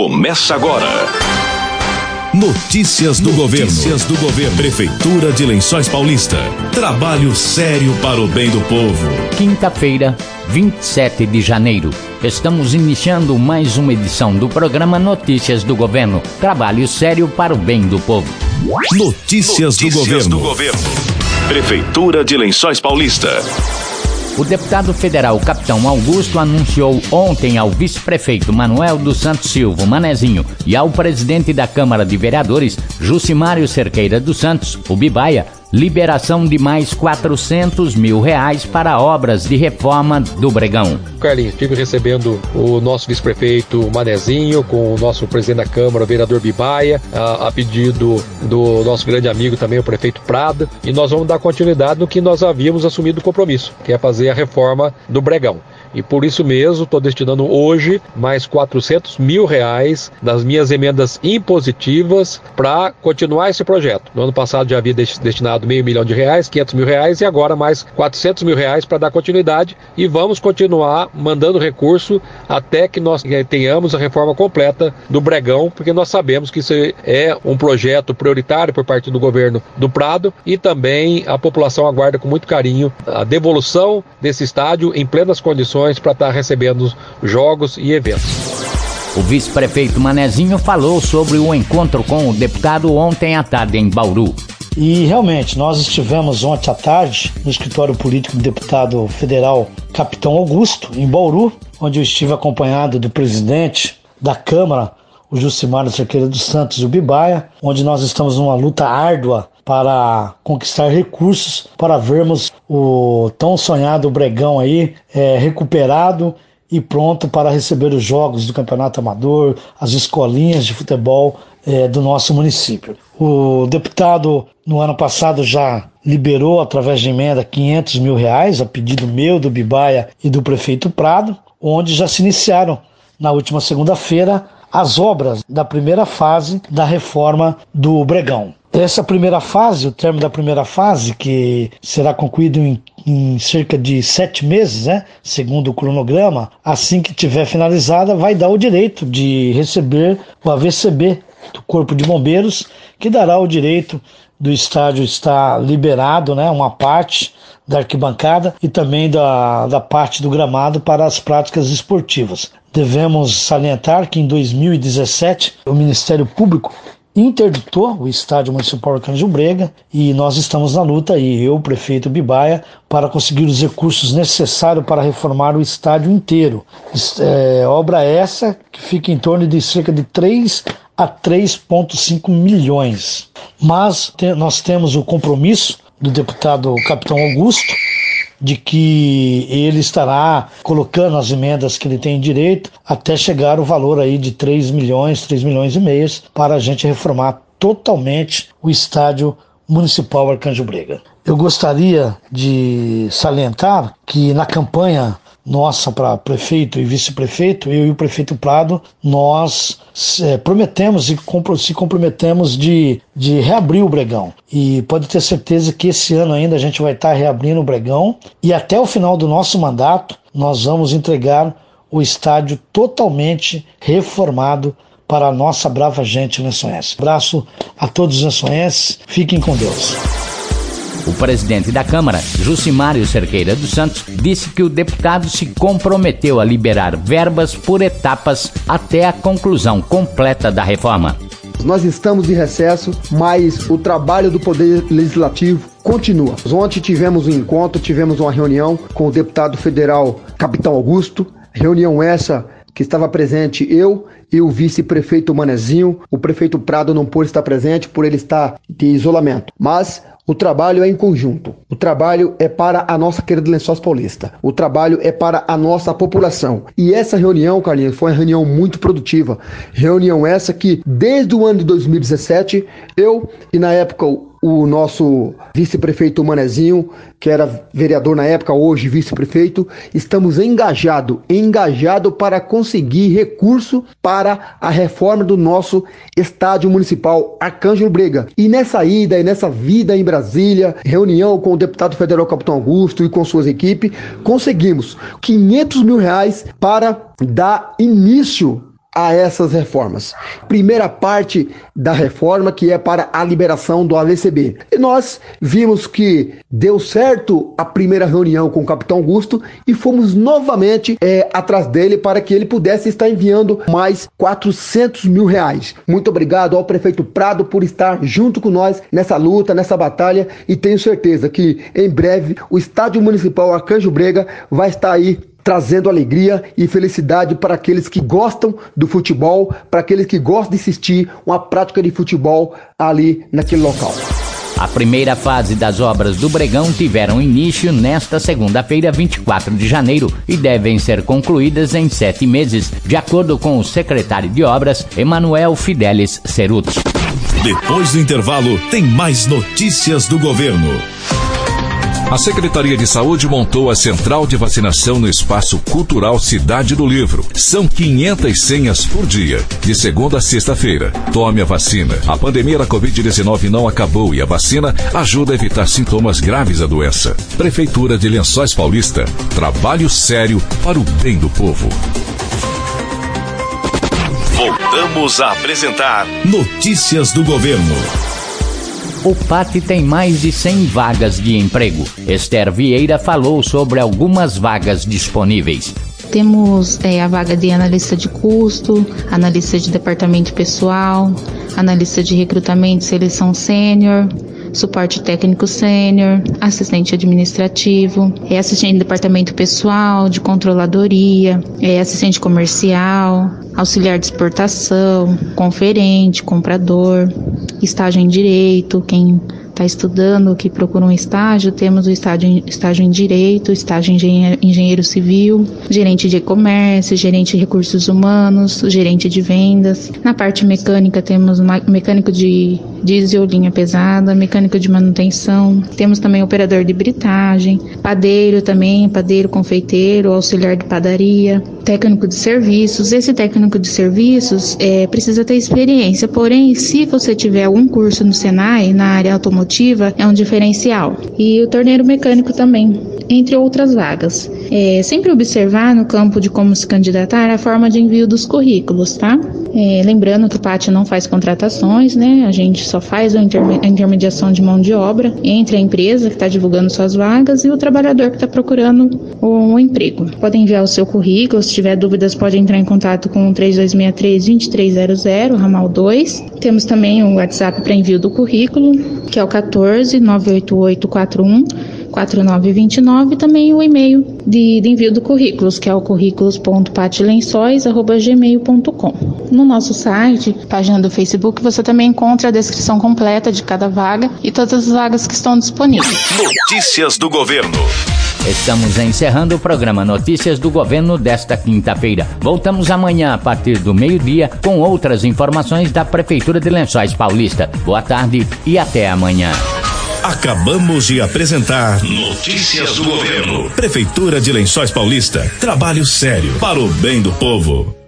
começa agora. Notícias do governo. Notícias do governo. Prefeitura de Lençóis Paulista. Trabalho sério para o bem do povo. Quinta-feira, 27 de janeiro. Estamos iniciando mais uma edição do programa Notícias do Governo. Trabalho sério para o bem do povo. Notícias, Notícias do, governo. do governo. Prefeitura de Lençóis Paulista. O deputado federal Capitão Augusto anunciou ontem ao vice-prefeito Manuel dos Santos Silva Manezinho e ao presidente da Câmara de Vereadores, Jucimário Cerqueira dos Santos, o Bibaia, liberação de mais 400 mil reais para obras de reforma do Bregão. Carlinhos, estive recebendo o nosso vice-prefeito Manezinho, com o nosso presidente da Câmara, o vereador Bibaia, a, a, pedido do nosso grande amigo também, o prefeito Prada, e nós vamos dar continuidade no que nós havíamos assumido o compromisso, que é fazer a reforma do Bregão. E por isso mesmo estou destinando hoje mais 400 mil reais das minhas emendas impositivas para continuar esse projeto. No ano passado já havia destinado meio milhão de reais, 500 mil reais e agora mais 400 mil reais para dar continuidade e vamos continuar mandando recurso até que nós tenhamos a reforma completa do Bregão, porque nós sabemos que isso é um projeto prioritário por parte do governo do Prado e também a população aguarda com muito carinho a devolução desse estádio em plenas condições para estar tá recebendo jogos e eventos. O vice-prefeito Manezinho falou sobre o encontro com o deputado ontem à tarde em Bauru. E realmente, nós estivemos ontem à tarde no escritório político do deputado federal Capitão Augusto, em Bauru, onde eu estive acompanhado do presidente da Câmara, o Jucimar Cerqueira dos Santos e o Bibaia, onde nós estamos numa luta árdua para conquistar recursos para vermos o tão sonhado Bregão aí é, recuperado e pronto para receber os jogos do Campeonato Amador, as escolinhas de futebol é, do nosso município. O deputado, no ano passado, já liberou, através de emenda, 500 mil reais, a pedido meu, do Bibaia e do prefeito Prado, onde já se iniciaram, na última segunda-feira, as obras da primeira fase da reforma do Bregão. Essa primeira fase, o termo da primeira fase, que será concluído em, em, cerca de sete meses, né, segundo o cronograma, assim que tiver finalizada, vai dar o direito de receber o AVCB do Corpo de Bombeiros, que dará o direito do estádio estar liberado, né, uma parte da arquibancada e também da, da parte do gramado para as práticas esportivas. Devemos salientar que em 2017 o Ministério Público interditou o estádio municipal Arcanjo Brega e nós estamos na luta aí, eu, o prefeito Bibaia, para conseguir os recursos necessários para reformar o estádio inteiro. É, obra essa que fica em torno de cerca de 3 a 3,5 milhões. Mas te, nós temos o compromisso do deputado Capitão Augusto de que ele estará colocando as emendas que ele tem direito até chegar o valor aí de 3 milhões, 3 milhões e meios para a gente reformar totalmente o estádio municipal Arcanjo Brega. Eu gostaria de salientar que na campanha nossa para prefeito e vice-prefeito, eu e o prefeito Prado, nós é, prometemos e se comprometemos de, de reabrir o Bregão. E pode ter certeza que esse ano ainda a gente vai estar reabrindo o Bregão e até o final do nosso mandato nós vamos entregar o estádio totalmente reformado para a nossa brava gente lençoense. Abraço a todos os lençoenses, fiquem com Deus. O presidente da Câmara, Jucimário Cerqueira dos Santos, disse que o deputado se comprometeu a liberar verbas por etapas até a conclusão completa da reforma. Nós estamos de recesso, mas o trabalho do Poder Legislativo continua. Ontem tivemos um encontro, tivemos uma reunião com o deputado federal Capitão Augusto, reunião essa que estava presente eu e o vice-prefeito Manezinho. O prefeito Prado não pôde estar presente por ele estar de isolamento. Mas o trabalho é em conjunto. O trabalho é para a nossa querida Lençóis Paulista. O trabalho é para a nossa população. E essa reunião, Carlinhos, foi uma reunião muito produtiva. Reunião essa que, desde o ano de 2017, eu e na época o nosso vice-prefeito Manezinho, que era vereador na época, hoje vice-prefeito, estamos engajado, engajado para conseguir recurso para a reforma do nosso estádio municipal Arcângelo Brega. E nessa ida e nessa vida em Brasília, reunião com o deputado federal Capitão Augusto e com suas equipes, conseguimos 500 mil reais para dar início a essas reformas. Primeira parte da reforma que é para a liberação do AVCB. E nós vimos que deu certo a primeira reunião com o capitão Augusto e fomos novamente é, atrás dele para que ele pudesse estar enviando mais 400 mil reais. Muito obrigado ao prefeito Prado por estar junto com nós nessa luta, nessa batalha e tenho certeza que em breve o estádio municipal Arcanjo Brega vai estar aí trazendo alegria e felicidade para aqueles que gostam do futebol, para aqueles que gostam de assistir uma prática de futebol ali naquele local. A primeira fase das obras do Bregão tiveram início nesta segunda-feira, 24 de janeiro, e devem ser concluídas em sete meses, de acordo com o secretário de Obras, Emanuel Fidelis Ceruti. Depois do intervalo, tem mais notícias do governo. A Secretaria de Saúde montou a central de vacinação no Espaço Cultural Cidade do Livro. São 500 senhas por dia, de segunda a sexta-feira. Tome a vacina. A pandemia da Covid-19 não acabou e a vacina ajuda a evitar sintomas graves da doença. Prefeitura de Lençóis Paulista. Trabalho sério para o bem do povo. Voltamos a apresentar Notícias do Governo. O PAT tem mais de 100 vagas de emprego. Esther Vieira falou sobre algumas vagas disponíveis. Temos é, a vaga de analista de custo, analista de departamento pessoal, analista de recrutamento e seleção sênior, suporte técnico sênior, assistente administrativo, é assistente de departamento pessoal, de controladoria, é assistente comercial, auxiliar de exportação, conferente, comprador, estágio em direito, quem está estudando, que procura um estágio, temos o estágio, estágio em Direito, estágio em engenheiro, engenheiro Civil, gerente de e-commerce, gerente de recursos humanos, gerente de vendas. Na parte mecânica temos mecânico de diesel, linha pesada, mecânico de manutenção. Temos também operador de britagem, padeiro também, padeiro confeiteiro, auxiliar de padaria, técnico de serviços. Esse técnico de serviços é, precisa ter experiência, porém, se você tiver algum curso no Senai na área automotiva, é um diferencial. E o torneiro mecânico também, entre outras vagas. É, sempre observar no campo de como se candidatar a forma de envio dos currículos, tá? É, lembrando que o PAT não faz contratações, né? A gente só faz a, intermediação de mão de obra entre a empresa que está divulgando suas vagas e o trabalhador que está procurando um emprego. Pode enviar o seu currículo, se tiver dúvidas pode entrar em contato com o 3263-2300, ramal 2. Temos também o WhatsApp para envio do currículo, que é o 14 98841 4929 e também o e-mail de, de envio do currículos, que é o currículos.patilençóis.gmail.com. No nosso site, página do Facebook, você também encontra a descrição completa de cada vaga e todas as vagas que estão disponíveis. Notícias do governo. Estamos encerrando o programa Notícias do Governo desta quinta-feira. Voltamos amanhã a partir do meio-dia com outras informações da Prefeitura de Lençóis Paulista. Boa tarde e até amanhã. Acabamos de apresentar Notícias do Governo. Prefeitura de Lençóis Paulista. Trabalho sério para o bem do povo.